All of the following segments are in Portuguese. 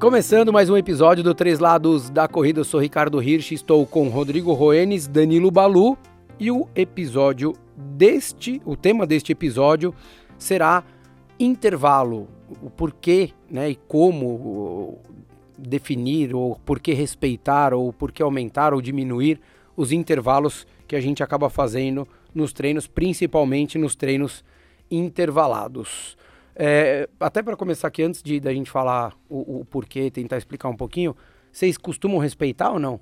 Começando mais um episódio do Três Lados da Corrida, eu sou Ricardo Hirsch, estou com Rodrigo Roenes, Danilo Balu e o episódio deste, o tema deste episódio será intervalo, o porquê né, e como definir, ou por que respeitar, ou por que aumentar ou diminuir os intervalos que a gente acaba fazendo nos treinos, principalmente nos treinos intervalados. É, até para começar aqui, antes de da gente falar o, o porquê, tentar explicar um pouquinho, vocês costumam respeitar ou não?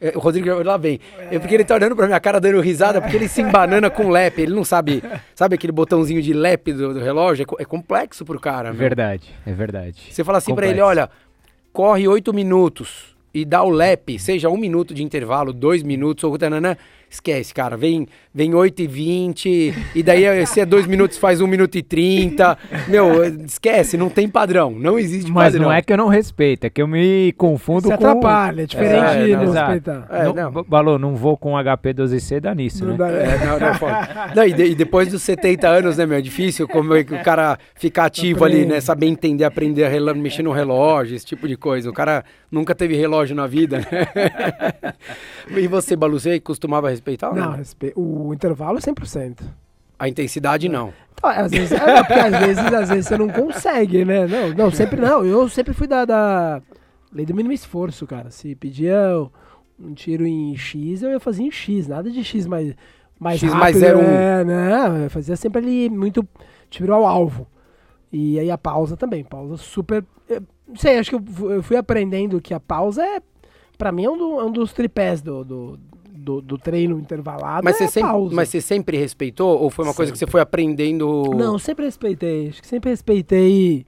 É, o Rodrigo lá vem. É. porque ele tá olhando pra minha cara dando risada, porque ele se embanana com lap. Ele não sabe. Sabe aquele botãozinho de lap do, do relógio? É, é, complexo pro cara. Verdade, é verdade. Você fala assim complexo. pra ele: olha, corre oito minutos e dá o lap, seja um minuto de intervalo, dois minutos, ou tanana, esquece, cara. Vem, vem 8 e 20, e daí se é 2 minutos faz 1 minuto e 30. Meu, esquece, não tem padrão. Não existe Mas padrão. não é que eu não respeito, é que eu me confundo Se com... atrapalha, é diferente é, de não, não respeitar. É, não, não. Balô, não vou com HP 12C, dá nisso, não né? Dá, é, não, não, é não, e, de, e, depois dos 70 anos, né, meu, é difícil como é que o cara ficar ativo ali, né, saber entender, aprender a mexer no relógio, esse tipo de coisa. O cara nunca teve relógio na vida, né? e você, Balu, você costumava respeitar? Não, respe... o intervalo é 100%. A intensidade não. Então, às vezes, é, porque às vezes, às vezes você não consegue, né? Não, não, sempre não. Eu sempre fui da, da lei do mínimo esforço, cara. Se pedia um tiro em X, eu ia fazer em X, nada de X mais mais X rápido, mais zero é, né? Eu fazia sempre ali muito tiro ao alvo. E aí a pausa também, pausa super. Não sei, acho que eu, eu fui aprendendo que a pausa é, para mim, é um, do, é um dos tripés do, do do, do treino intervalado mas é você sempre, pausa. Mas você sempre respeitou? Ou foi uma sempre. coisa que você foi aprendendo? Não, sempre respeitei. Acho que sempre respeitei.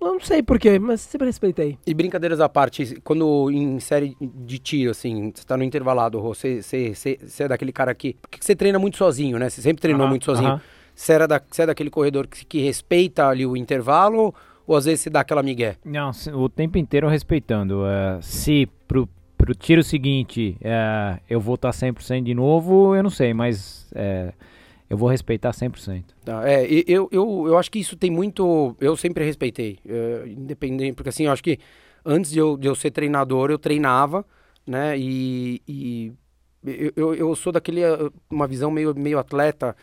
Não sei porquê, mas sempre respeitei. E brincadeiras à parte, quando em série de tiro, assim, você tá no intervalado, você, você, você, você é daquele cara que. Porque você treina muito sozinho, né? Você sempre treinou muito sozinho. Você, era da, você é daquele corredor que, que respeita ali o intervalo ou às vezes você dá aquela migué? Não, o tempo inteiro respeitando. Uh, se pro, pro tiro seguinte é, eu vou estar 100% de novo, eu não sei, mas é, eu vou respeitar 100%. Tá, é, eu, eu, eu acho que isso tem muito. Eu sempre respeitei, é, independente, porque assim, eu acho que antes de eu, de eu ser treinador, eu treinava, né, e. e eu, eu sou daquele. Uma visão meio, meio atleta.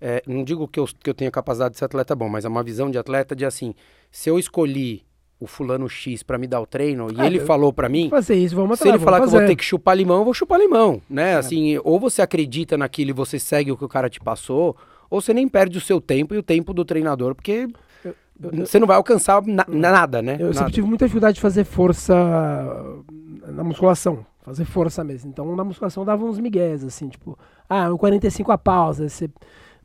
É, não digo que eu, que eu tenha capacidade de ser atleta bom, mas é uma visão de atleta de assim: se eu escolhi o fulano X para me dar o treino e ah, ele falou para mim, fazer isso, vamos Se ele falar que eu vou ter que chupar limão, eu vou chupar limão, né? É. Assim, ou você acredita naquilo e você segue o que o cara te passou, ou você nem perde o seu tempo e o tempo do treinador, porque eu, eu, você não vai alcançar na, nada, né? Eu nada. sempre tive muita dificuldade de fazer força na musculação, fazer força mesmo. Então na musculação dava uns migués assim, tipo, ah, um 45 a pausa, você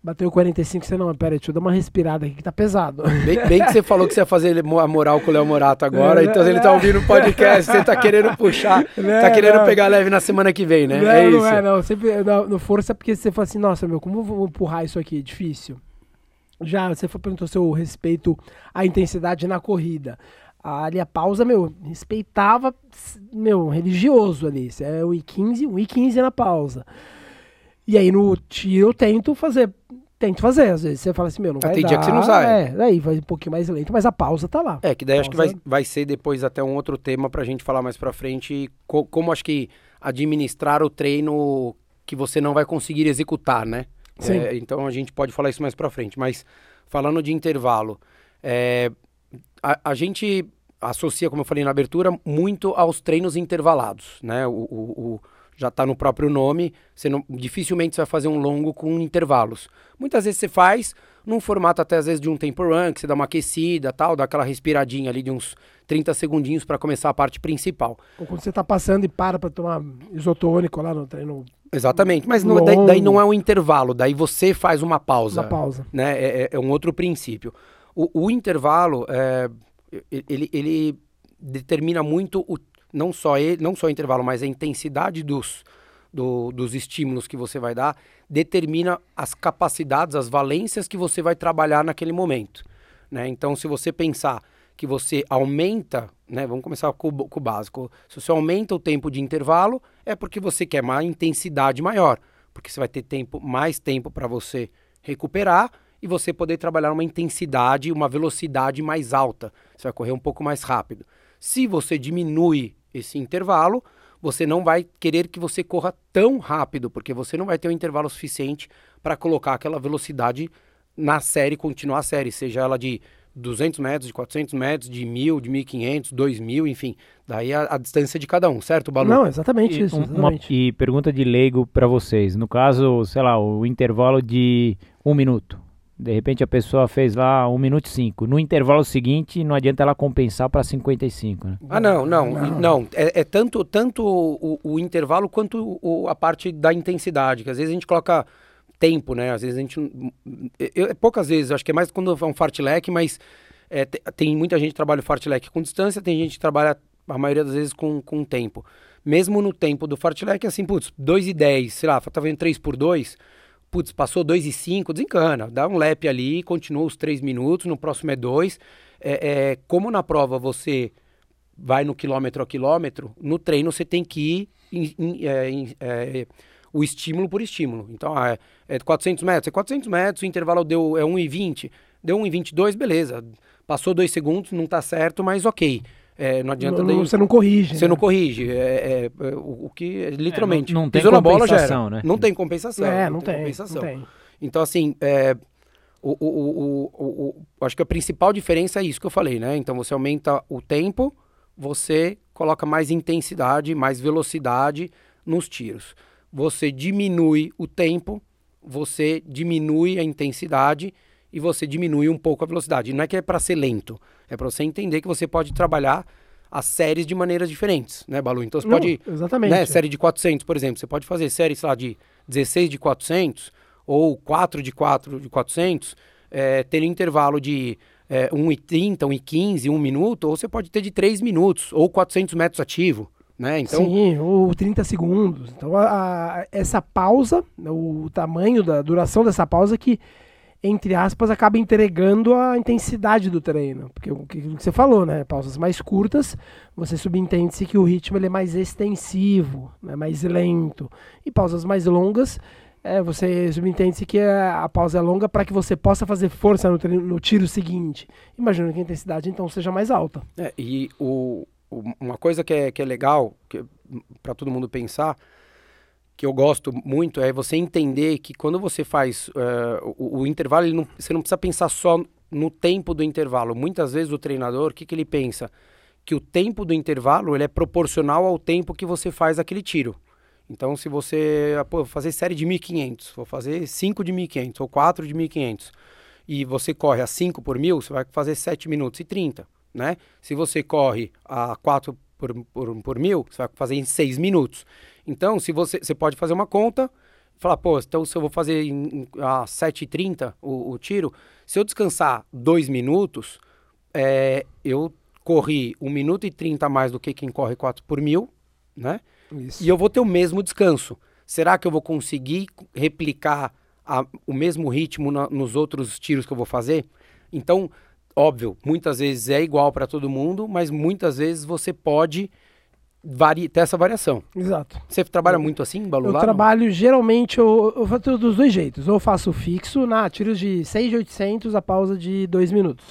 Bateu 45, você não, pera aí, deixa eu dar uma respirada aqui que tá pesado. Bem, bem que você falou que você ia fazer a moral com o Léo Morato agora, é, então ele tá ouvindo o podcast, você tá querendo puxar, é, tá querendo não. pegar leve na semana que vem, né? Não, é isso. Não é, não. Sempre no, no força porque você fala assim, nossa, meu, como eu vou empurrar isso aqui? Difícil. Já, você perguntou se eu respeito a intensidade na corrida. Ali a pausa, meu, respeitava, meu, religioso ali. Isso é 1,15, 1,15 na pausa. E aí no tiro eu tento fazer tento fazer. Às vezes você fala assim, meu, não ah, vai tem dar. dia que você não sai. É, daí vai um pouquinho mais lento, mas a pausa tá lá. É, que daí acho que vai, vai ser depois até um outro tema pra gente falar mais pra frente, co como acho que administrar o treino que você não vai conseguir executar, né? Sim. É, então a gente pode falar isso mais pra frente. Mas falando de intervalo, é, a, a, gente associa, como eu falei na abertura, muito aos treinos intervalados, né? o, o, o já está no próprio nome, você não, dificilmente você vai fazer um longo com intervalos. Muitas vezes você faz num formato até às vezes de um tempo run, que você dá uma aquecida tal, dá aquela respiradinha ali de uns 30 segundinhos para começar a parte principal. Ou quando você está passando e para para tomar isotônico lá no treino. Exatamente, mas não, daí, daí, não é um intervalo, daí você faz uma pausa. Uma pausa. Né? É, é, é um outro princípio. O, o intervalo, é, ele, ele determina muito o não só ele, não só o intervalo, mas a intensidade dos, do, dos estímulos que você vai dar, determina as capacidades, as valências que você vai trabalhar naquele momento. Né? Então, se você pensar que você aumenta, né? Vamos começar com, com, o básico. Se você aumenta o tempo de intervalo, é porque você quer uma intensidade maior, porque você vai ter tempo, mais tempo para você recuperar e você poder trabalhar uma intensidade, uma velocidade mais alta. Você vai correr um pouco mais rápido. Se você diminui esse intervalo, você não vai querer que você corra tão rápido, porque você não vai ter um intervalo suficiente para colocar aquela velocidade na série, continuar a série, seja ela de 200 metros, de 400 metros, de 1.000, de 1.500, 2.000, enfim. Daí a, a, distância de cada um, certo, Balu? Não, exatamente e, isso. Exatamente. Uma, e pergunta de leigo para vocês. No caso, sei lá, o intervalo de um minuto. De repente a pessoa fez lá 1 minuto e 5. No intervalo seguinte, não adianta ela compensar para 55, né? Ah, não, não. Não, não. É, é, tanto, tanto o, o intervalo quanto o, a parte da intensidade. Que às vezes a gente coloca tempo, né? Às vezes a gente. Eu, poucas vezes, acho que é mais quando é um fartlek, mas é, tem muita gente que trabalha o fartlek com distância, tem gente que trabalha a maioria das vezes com, com tempo. Mesmo no tempo do fartlek, assim, putz, 2 e 10, sei lá, tá vendo 3 por 2 putz, passou 2 e 5, desencana, dá um lap ali, continua os 3 minutos, no próximo é 2. É, é, como na prova você vai no quilômetro a quilômetro, no treino você tem que ir em, em, é, em, é, o estímulo por estímulo. Então, ah, é, é 400 metros, é 400 metros, o intervalo deu é 1,20, deu 1,22, beleza. Passou 2 segundos, não está certo, mas ok. É, não adianta. Não, daí, você não corrige. Você né? não corrige. É, é, é o, o, que é, literalmente. não, não tem na bola já Né? Não tem compensação. É, não, não tem, tem, compensação. Não tem. Então, assim, o, o, o, acho que a principal diferença é isso que eu falei, né? Então você aumenta o tempo, você coloca mais intensidade, mais velocidade nos tiros. Você diminui o tempo, você diminui a intensidade e você diminui um pouco a velocidade. Não é que é para ser lento, é para você entender que você pode trabalhar as séries de maneiras diferentes, né, Balu? Então você Não, pode, exatamente. né, série de 400, por exemplo, você pode fazer série, sei lá, de 16 de 400 ou 4 de 4 de 400, é, tendo intervalo de é, 1,30, 1,15, 1 minuto, ou você pode ter de 3 minutos, ou 400 metros ativo, né? Então... Sim, ou 30 segundos. Então, a, a, essa pausa, o tamanho da duração dessa pausa que entre aspas, acaba entregando a intensidade do treino. Porque o que, você falou, né? Pausas mais curtas, você subentende-se que o ritmo ele é mais extensivo, né? mais lento. E pausas mais longas, é, você subentende-se que a, pausa é longa para que você possa fazer força no, treino, no tiro seguinte. Imagina que a intensidade então seja mais alta. É, e o, uma coisa que é, que é legal para todo mundo pensar que eu gosto muito é você entender que quando você faz uh, o, o, intervalo, não, você não precisa pensar só no tempo do intervalo. Muitas vezes o treinador, o que, que ele pensa? Que o tempo do intervalo ele é proporcional ao tempo que você faz aquele tiro. Então, se você ah, pô, fazer série de 1500, vou fazer 5 de 1500 ou 4 de 1500, e você corre a 5 por mil, você vai fazer 7 minutos e 30, né? Se você corre a 4 por, por, por mil, você vai fazer em 6 minutos. Então, se você, você pode fazer uma conta, falar, pô, então se eu vou fazer em, a 7h30 o, o, tiro, se eu descansar 2 minutos, é, eu corri 1 minuto e 30 a mais do que quem corre 4 por mil, né? Isso. E eu vou ter o mesmo descanso. Será que eu vou conseguir replicar a, o mesmo ritmo na, nos outros tiros que eu vou fazer? Então, óbvio, muitas vezes é igual para todo mundo, mas muitas vezes você pode vari... ter essa variação. Exato. Você trabalha muito assim, Balu? Eu trabalho, geralmente, eu, eu faço dos dois jeitos. Ou faço fixo, na tiros de 6 de 800, a pausa de 2 minutos.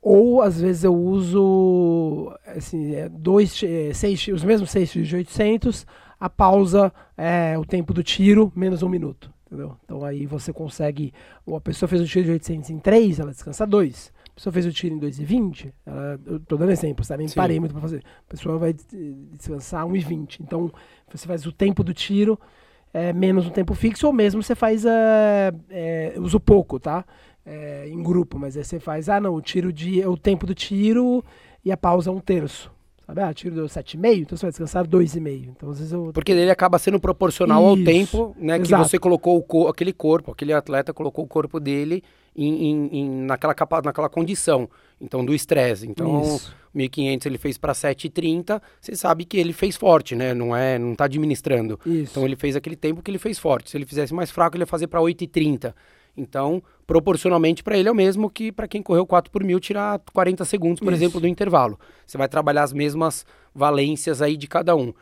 Ou, às vezes, eu uso assim, é, dois, é, seis, os mesmos 6 tiros de 800, a pausa é o tempo do tiro, menos um minuto. Entendeu? Então aí você consegue. A pessoa fez o tiro de 800 em 3, ela descansa 2. A pessoa fez o tiro em 2,20, ela, eu tô dando exemplo, tá? Nem parei muito para fazer. A pessoa vai descansar 1,20. Então, você faz o tempo do tiro é, menos um tempo fixo, ou mesmo você faz. É, é, uso pouco, tá? É, em grupo, mas aí você faz, ah, não, o tiro de. o tempo do tiro e a pausa é um terço. Sabe? Ah, tiro deu 7,5, então você vai descansar 2,5. Então, às vezes eu... Porque ele acaba sendo proporcional Isso, ao tempo né, que você colocou co aquele corpo, aquele atleta colocou o corpo dele em, em, em naquela, capa, naquela condição, então do estresse. Então, Isso. 1500 ele fez para 7,30, você sabe que ele fez forte, né? Não é, não tá administrando. Isso. Então ele fez aquele tempo que ele fez forte. Se ele fizesse mais fraco, ele ia fazer para 8,30. Então, proporcionalmente para ele é o mesmo que para quem correu 4 por mil tirar 40 segundos, por Isso. exemplo, do intervalo. Você vai trabalhar as mesmas valências aí de cada um.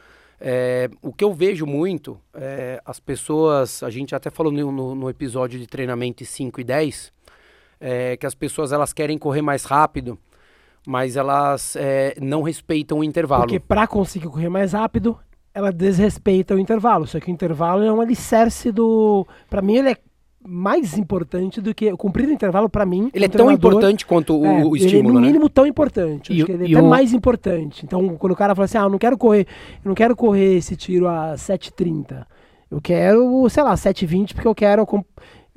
É, o que eu vejo muito, é, as pessoas, a gente até falou no, no, no episódio de treinamento 5 e 10, é, que as pessoas elas querem correr mais rápido, mas elas é, não respeitam o intervalo. Porque para conseguir correr mais rápido, ela desrespeita o intervalo. Só que o intervalo é um alicerce do. Para mim, ele é mais importante do que cumprir o intervalo para mim. Ele é tão importante quanto o, é, o estímulo, ele é no né? mínimo tão importante. E acho o- que ele é até o- mais importante. Então, quando o cara fala assim, ah, eu não quero correr, eu não quero correr esse tiro a 7:30. Eu quero, sei lá, 7:20 porque eu quero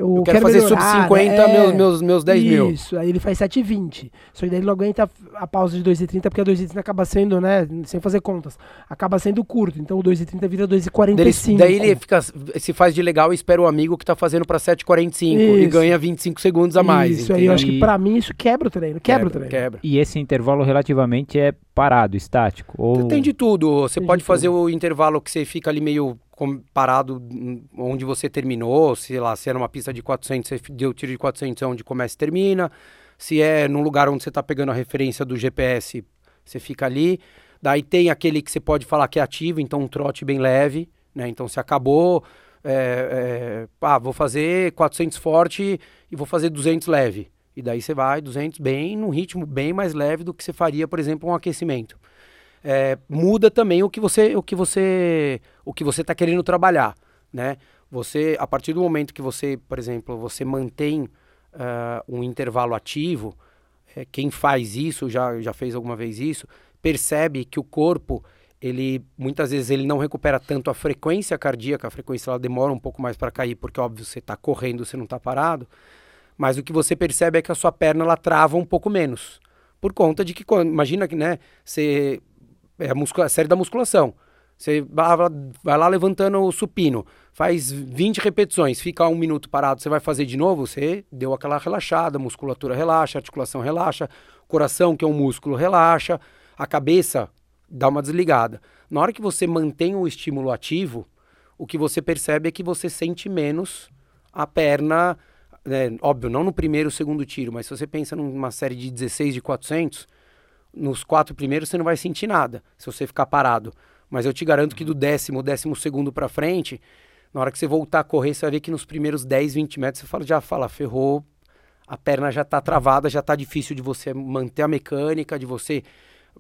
eu, Eu quero fazer sub melhorar, 50 né? meus, meus, meus 10 mil. Isso, aí ele faz 7,20. Só que daí ele não aguenta a pausa de 2,30, porque a 2,30 acaba sendo, né, sem fazer contas, acaba sendo curto. Então o 2,30 vira Daí ele, 2,45. daí ele fica, se faz de legal e espera o amigo que tá fazendo pra 7,45 e Isso. ganha 25 segundos a mais. Isso, aí eu entendeu? acho que pra mim isso quebra o treino, quebra, o treino. Quebra. E esse intervalo relativamente é parado, estático. Ou... Tem de tudo. Você Tem pode de fazer o intervalo que você fica ali meio parado onde você terminou. Se lá, se é numa pista de 400, você deu tiro de 400 é onde começa e termina. Se é num lugar onde você está pegando a referência do GPS, você fica ali. Daí tem aquele que você pode falar que é ativo, então um trote bem leve, né? Então se acabou, é, é, ah, vou fazer 400 forte e vou fazer 200 leve. E daí você vai 200 bem, num ritmo bem mais leve do que você faria, por exemplo, um aquecimento. É, muda também o que você o que você o que você está querendo trabalhar, né? Você a partir do momento que você, por exemplo, você mantém ah, um intervalo ativo, é, quem faz isso já já fez alguma vez isso, percebe que o corpo ele muitas vezes ele não recupera tanto a frequência cardíaca, a frequência ela demora um pouco mais para cair, porque óbvio você está correndo, você não está parado, mas o que você percebe é que a sua perna ela trava um pouco menos, por conta de que imagina que né, você é a, a série da musculação. Você vai lá- levantando o supino, faz 20 repetições, fica um minuto parado, você vai fazer de novo, você deu aquela relaxada, musculatura relaxa, articulação relaxa, coração, que é um músculo, relaxa, a cabeça dá uma desligada. Na hora que você mantém o estímulo ativo, o que você percebe é que você sente menos a perna, né, óbvio, não no primeiro ou segundo tiro, mas se você pensa numa série de 16 de 400, nos quatro primeiros você não vai sentir nada, se você ficar parado. Mas eu te garanto que do décimo, décimo segundo para frente, na hora que você voltar a correr, você vai ver que nos primeiros 10, 20 metros você fala, já fala, ferrou, a perna já está travada, já está difícil de você manter a mecânica, de você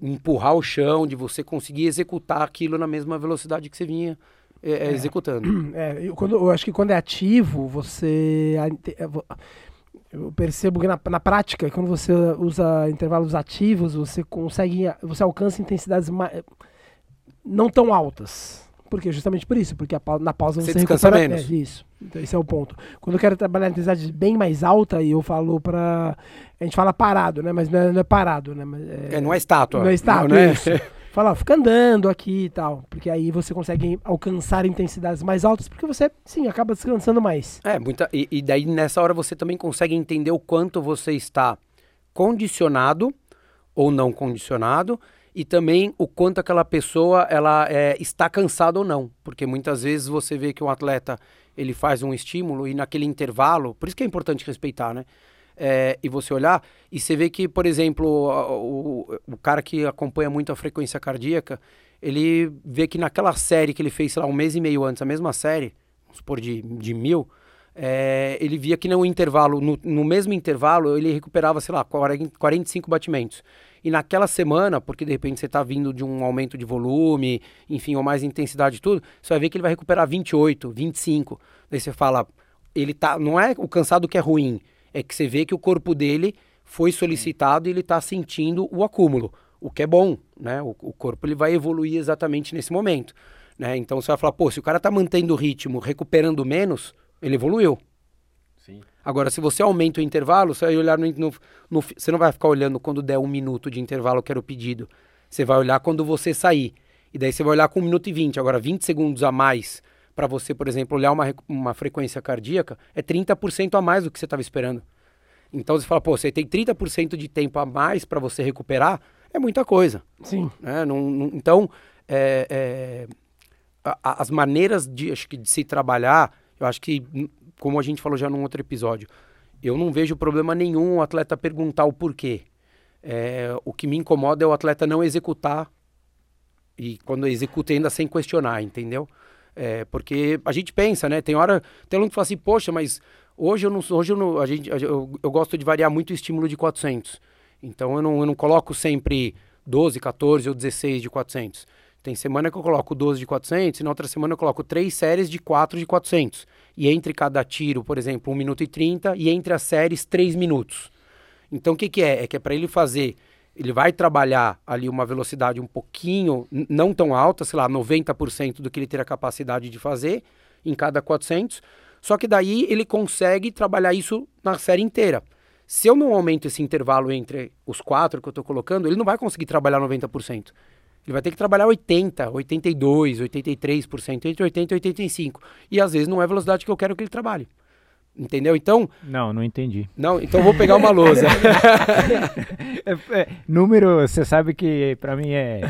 empurrar o chão, de você conseguir executar aquilo na mesma velocidade que você vinha é, é, executando. É, eu, quando, eu acho que quando é ativo, você. Eu percebo que na, na prática, quando você usa intervalos ativos, você consegue. Você alcança intensidades ma- não tão altas. Por quê? Justamente por isso, porque na pausa Você você, descansa recupera menos. É, isso. Então esse é o ponto. Quando eu quero trabalhar intensidade bem mais alta, e eu falo pra. A gente fala parado, né? Mas não é, não é parado, né? Mas É, não é estátua. Não é estátua, né? isso. Fala, ó, fica andando aqui e tal. Porque aí você consegue alcançar intensidades mais altas, porque você, sim, acaba descansando mais. É, muita, e, e daí nessa hora você também consegue entender o quanto você está condicionado ou não condicionado e também o quanto aquela pessoa ela é, está cansada ou não, porque muitas vezes você vê que um atleta ele faz um estímulo e naquele intervalo, por isso que é importante respeitar, né? É, e você olhar e você vê que, por exemplo, o, o cara que acompanha muito a frequência cardíaca, ele vê que naquela série que ele fez, sei lá, um mês e meio antes, a mesma série, vamos supor, de, de mil, é, ele via que no intervalo, no, no mesmo intervalo, ele recuperava, sei lá, 40, 45 batimentos. E naquela semana, porque de repente você está vindo de um aumento de volume, enfim, ou mais intensidade e tudo, você vai ver que ele vai recuperar 28, 25. Daí você fala, ele tá, não é o cansado que é ruim, é que você vê que o corpo dele foi solicitado e ele está sentindo o acúmulo, o que é bom, né? O, o corpo ele vai evoluir exatamente nesse momento, né? Então você vai falar, pô, se o cara está mantendo o ritmo, recuperando menos, ele evoluiu. Agora, se você aumenta o intervalo, você vai olhar no, no- no Você não vai ficar olhando quando der um minuto de intervalo, que era o pedido. Você vai olhar quando você sair. E daí você vai olhar com 1 minuto e 20. Agora, 20 segundos a mais para você, por exemplo, olhar uma, uma frequência cardíaca é 30% a mais do que você estava esperando. Então você fala, pô, você tem 30% de tempo a mais para você recuperar, é muita coisa Sim. né? Não- não- então, é, é, a- a- as maneiras de, acho que de se trabalhar, eu acho que, hum, como a gente falou já num outro episódio, eu não vejo problema nenhum o atleta perguntar o porquê. É, o que me incomoda é o atleta não executar E quando executa ainda sem questionar, entendeu? É, porque a gente pensa, né? Tem hora, tem aluno que fala assim, poxa, mas hoje eu não, hoje eu não, a gente, eu, eu gosto de variar muito o estímulo de 400. Então eu não, eu não coloco sempre 12, 14 ou 16 de 400. Tem semana que eu coloco 12 de 400 e na outra semana eu coloco três séries de 4 de 400. E entre cada tiro, por exemplo, 1 minuto e 30 e entre as séries 3 minutos. Então o que, que é? É que é para ele fazer ele vai trabalhar ali uma velocidade um pouquinho, não tão alta, sei lá, 90% do que ele teria capacidade de fazer em cada 400, só que daí ele consegue trabalhar isso na série inteira. Se eu não aumento esse intervalo entre os quatro que eu estou colocando, ele não vai conseguir trabalhar 90%. Ele vai ter que trabalhar 80, 82, 83%, entre 80 e 85. E às vezes não é a velocidade que eu quero que ele trabalhe. Entendeu? Então. Não, não entendi. Não, então vou pegar uma lousa. é, é, número, você sabe que pra mim é.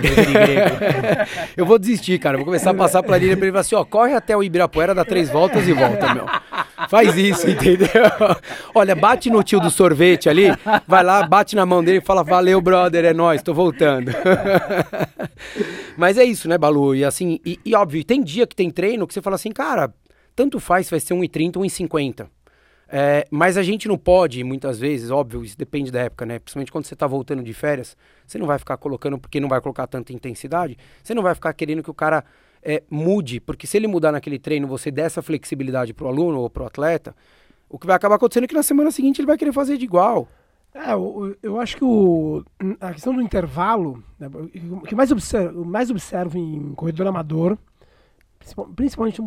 eu vou desistir, cara. Vou começar a passar a planilha pra ele e falar assim: ó, corre até o Ibirapuera, dá três voltas e volta, meu. Faz isso, entendeu? Olha, bate no tio do sorvete ali, vai lá, bate na mão dele e fala: valeu, brother, é nóis, tô voltando. Mas é isso, né, Balu? E assim, e, e óbvio, tem dia que tem treino que você fala assim, cara tanto faz se vai ser 1,30 ou 1,50. É, mas a gente não pode, muitas vezes, óbvio, isso depende da época, né? Principalmente quando você está voltando de férias, você não vai ficar colocando, porque não vai colocar tanta intensidade, você não vai ficar querendo que o cara é, mude, porque se ele mudar naquele treino, você der essa flexibilidade para o aluno ou para o atleta, o que vai acabar acontecendo é que na semana seguinte ele vai querer fazer de igual. É, eu, eu acho que o, a questão do intervalo, né, o que mais observo, mais observo em corredor amador, principalmente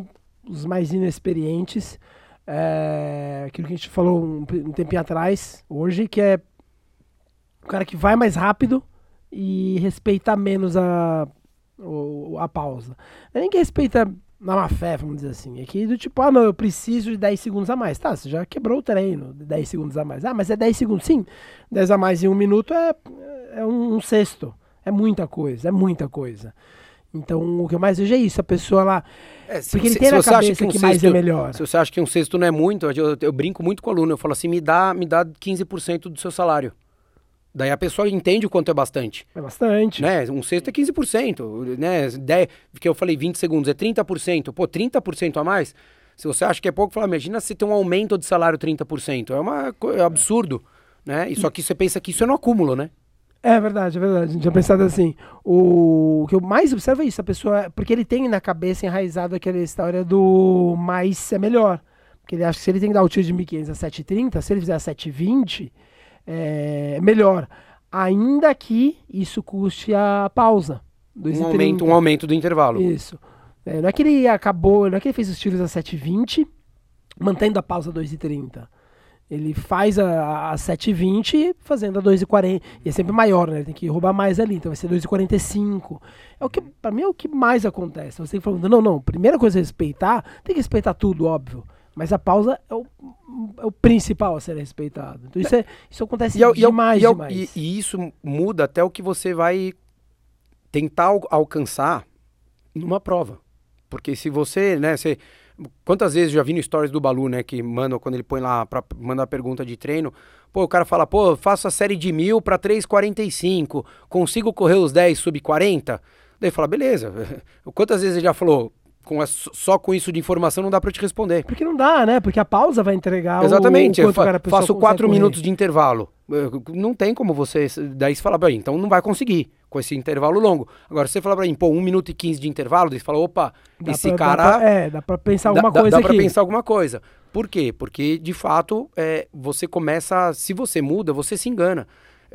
os mais inexperientes. É, aquilo que a gente falou um, um tempinho atrás, hoje, que é o cara que vai mais rápido e respeita menos a, a, pausa. Não é nem que respeita na má fé, vamos dizer assim. É que do tipo, ah, não, eu preciso de 10 segundos a mais. Tá, você já quebrou o treino, 10 segundos a mais. Ah, mas é 10 segundos. Sim, 10 a mais em um minuto é, é um, um sexto. É muita coisa, é muita coisa. Então, o que eu mais vejo é isso, a pessoa lá. É, se, porque ele se, tem se na cabeça que, um que mais é melhor. Se você acha que um sexto não é muito, eu, eu, brinco muito com o aluno, eu falo assim, me dá, me dá 15% do seu salário. Daí a pessoa entende o quanto é bastante. É bastante. Né? Um sexto é 15%, né? 10, porque eu falei 20 segundos, é 30%. Pô, 30% a mais? Se você acha que é pouco, fala, imagina se tem um aumento de salário 30%. É, uma, é absurdo, né? E só que você pensa que isso é no acúmulo, né? É verdade, é verdade. A gente tinha pensado assim. O, o que eu mais observo é isso, a pessoa. Porque ele tem na cabeça enraizado aquela história do mais é melhor. Porque ele acha que se ele tem que dar o tiro de 1500 a 7,30, se ele fizer a 7,20, é melhor. Ainda que isso custe a pausa. Um aumento, um aumento do intervalo. Isso. É, não é que ele acabou, não é que ele fez os tiros a 7,20, mantendo a pausa a 2,30. Ele faz a, a 7,20 fazendo a 2,40. E é sempre maior, né? Ele tem que roubar mais ali, então vai ser 2,45. É o que, pra mim, é o que mais acontece. Você tem que falar, não, não, primeira coisa é respeitar, tem que respeitar tudo, óbvio. Mas a pausa é o, é o principal a ser respeitado. Então isso, é, isso acontece e, é demais, e, demais. E, e, isso muda até o que você vai tentar alcançar numa prova. Porque se você, né, você Quantas vezes eu já vi no stories do Balu, né? Que manda, quando ele põe lá, pra, manda a pergunta de treino. Pô, o cara fala, pô, faço a série de mil para 3,45. Consigo correr os 10 sub 40? Daí fala, beleza. Quantas vezes ele já falou, com a, só com isso de informação não dá para te responder. Porque não dá, né? Porque a pausa vai entregar Exatamente. o, o fa faço quatro minutos de intervalo. Não tem como você. Daí você fala, bem, então não vai conseguir com esse intervalo longo. Agora, você fala pra mim, pô, 1 minuto e 15 de intervalo, você fala, opa, dá esse pra, cara. Dá pra, é, dá pra pensar alguma dá, coisa. Dá aqui. pra pensar alguma coisa. Por quê? Porque, de fato, é, você começa. Se você muda, você se engana.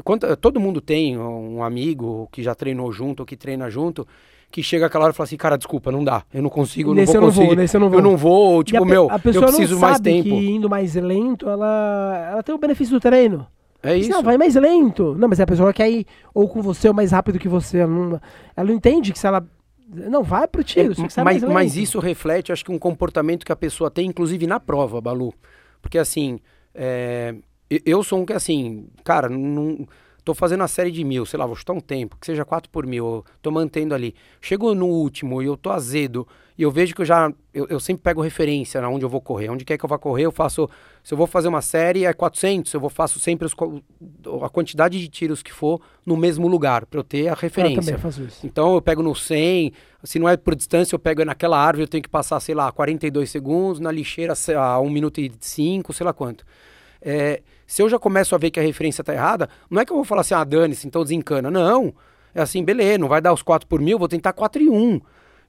Quanto, todo mundo tem um amigo que já treinou junto ou que treina junto que chega aquela hora e fala assim, cara, desculpa, não dá, eu não consigo, nesse não vou eu não vou, nesse eu não vou. Eu não vou, ou, tipo, a, meu, a eu preciso mais tempo. que indo mais lento, ela, ela tem o benefício do treino. É isso. Não, vai mais lento. Não, mas a pessoa quer ir ou com você ou mais rápido que você. Ela não, ela não entende que se ela. Não, vai pro tiro. É, mas, mas isso reflete, acho que, um comportamento que a pessoa tem, inclusive na prova, Balu. Porque assim, é, eu sou um que assim, cara, não, tô fazendo a série de mil, sei lá, vou chutar um tempo, que seja 4 por mil, tô mantendo ali. Chego no último e eu tô azedo, e eu vejo que eu já. Eu, eu sempre pego referência na onde eu vou correr. Onde quer que eu vá correr, eu faço. Se eu vou fazer uma série, é 400, eu vou faço sempre os, a quantidade de tiros que for no mesmo lugar, para eu ter a referência. Eu também faço isso. Então eu pego no 100, se não é por distância, eu pego naquela árvore, eu tenho que passar, sei lá, 42 segundos, na lixeira a 1 minuto e 5, sei lá quanto. É, se eu já começo a ver que a referência está errada, não é que eu vou falar assim, ah, dane-se, então desencana. Não. É assim, beleza, não vai dar os 4 por mil, vou tentar 4 e 1.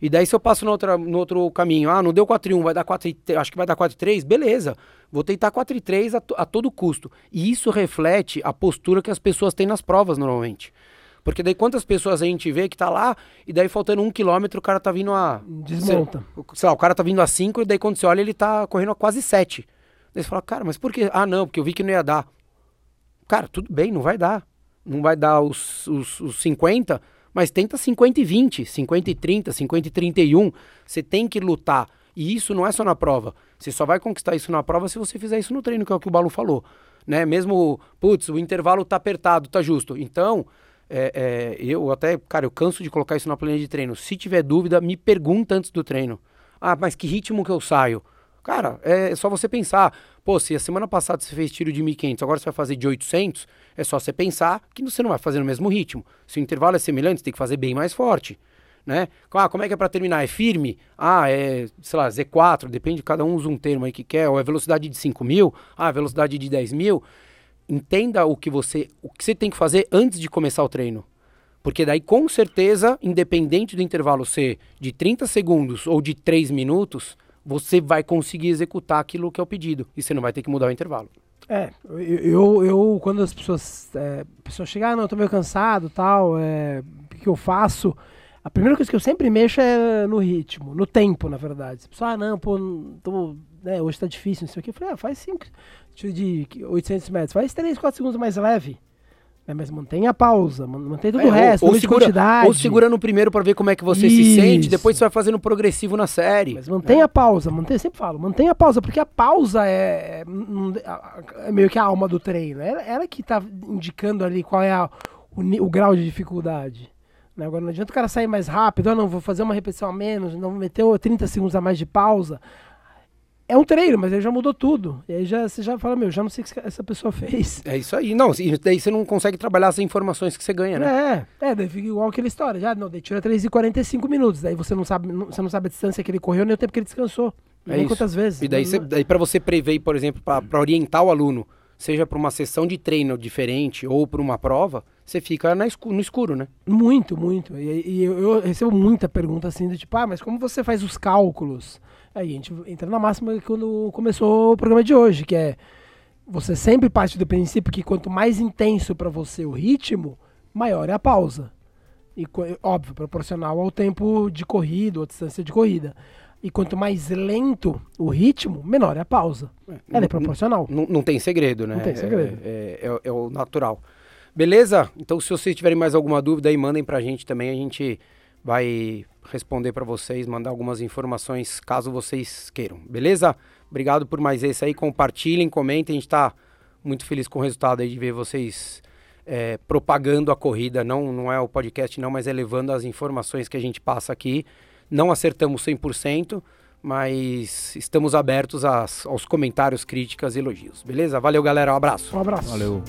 E daí se eu passo no, outra, no outro caminho, ah, não deu 4 e 1, vai dar 4 e, acho que vai dar 4 e 3, beleza. Vou tentar 4 e 3 a, a todo custo. E isso reflete a postura que as pessoas têm nas provas normalmente. Porque daí quantas pessoas a gente vê que tá lá e daí faltando um quilômetro o cara tá vindo a... Desmonta. Sei, sei lá, o cara tá vindo a 5 e daí quando você olha ele tá correndo a quase 7. Daí você fala, cara, mas por quê? Ah, não, porque eu vi que não ia dar. Cara, tudo bem, não vai dar. Não vai dar os, os, os 50, mas tenta 50 e 20, 50 e 30, 50 e 31. Você tem que lutar. E isso não é só na prova. Você só vai conquistar isso na prova se você fizer isso no treino, que é o que o Balu falou. Né? Mesmo, putz, o intervalo tá apertado, tá justo. Então, é, é, eu até, cara, eu canso de colocar isso na planilha de treino. Se tiver dúvida, me pergunta antes do treino. Ah, mas que ritmo que eu saio? Cara, é só você pensar. Pô, se a semana passada você fez tiro de 1.500, agora você vai fazer de 800, é só você pensar que você não vai fazer no mesmo ritmo. Se o intervalo é semelhante, você tem que fazer bem mais forte. Né? Ah, como é que é para terminar? É firme? Ah, é, sei lá, Z4, depende, cada um usa um termo aí que quer, ou é velocidade de 5 mil, ah, velocidade de 10 mil. Entenda o que você, o que você tem que fazer antes de começar o treino. Porque daí, com certeza, independente do intervalo ser de 30 segundos ou de 3 minutos, você vai conseguir executar aquilo que é o pedido e você não vai ter que mudar o intervalo. É, eu, eu, quando as pessoas, é, pessoas chegam, ah, não, eu tô meio cansado, tal, é, o que eu faço? A primeira coisa que eu sempre mexo é no ritmo, no tempo, na verdade. A pessoa, ah, não, pô, tô, né, hoje tá difícil, não sei o que. Eu falei, ah, faz 5, de 800 metros, faz 3, 4 segundos mais leve. É, mas mantenha a pausa, mantém tudo é, o resto, ou, ou segura, quantidade. Ou segura no primeiro para ver como é que você Isso. se sente, depois você vai fazendo progressivo na série. Mas mantenha é. a pausa, mantenha, sempre falo, mantenha a pausa, porque a pausa é, é, é meio que a alma do treino. Ela, ela que tá indicando ali qual é a, o, o, grau de dificuldade. Né? Agora não adianta o cara sair mais rápido, ah, não, vou fazer uma repetição a menos, não vou meter 30 segundos a mais de pausa é um treino, mas aí já mudou tudo. E aí já, você já fala, meu, já não sei o que essa pessoa fez. É isso aí. Não, e daí você não consegue trabalhar as informações que você ganha, né? É, é daí fica igual aquela história. Já, não, daí tira 3 e 45 minutos. Daí você não sabe, não, você não sabe a distância que ele correu, nem o tempo que ele descansou. É nem quantas vezes. E daí, você, daí para você prever, por exemplo, para orientar o aluno, seja para uma sessão de treino diferente ou para uma prova, você fica escuro, no escuro, né? Muito, muito. E, e eu, eu, recebo muita pergunta assim, do tipo, ah, mas como você faz os cálculos? Aí a gente entra na máxima quando começou o programa de hoje, que é você sempre parte do princípio que quanto mais intenso para você o ritmo, maior é a pausa. E óbvio, proporcional ao tempo de corrida ou distância de corrida. E quanto mais lento o ritmo, menor é a pausa. É, Ela é proporcional. Não, não, tem segredo, né? Não tem segredo. É, é, é, é o natural. Beleza? Então, se vocês tiverem mais alguma dúvida aí, mandem pra gente também. A gente vai responder para vocês, mandar algumas informações caso vocês queiram, beleza? Obrigado por mais esse aí, compartilhem, comentem, a gente está muito feliz com o resultado aí de ver vocês é, propagando a corrida, não, não é o podcast não, mas é levando as informações que a gente passa aqui. Não acertamos 100%, mas estamos abertos às, aos comentários, críticas e elogios, beleza? Valeu galera, um abraço. Um abraço. Valeu.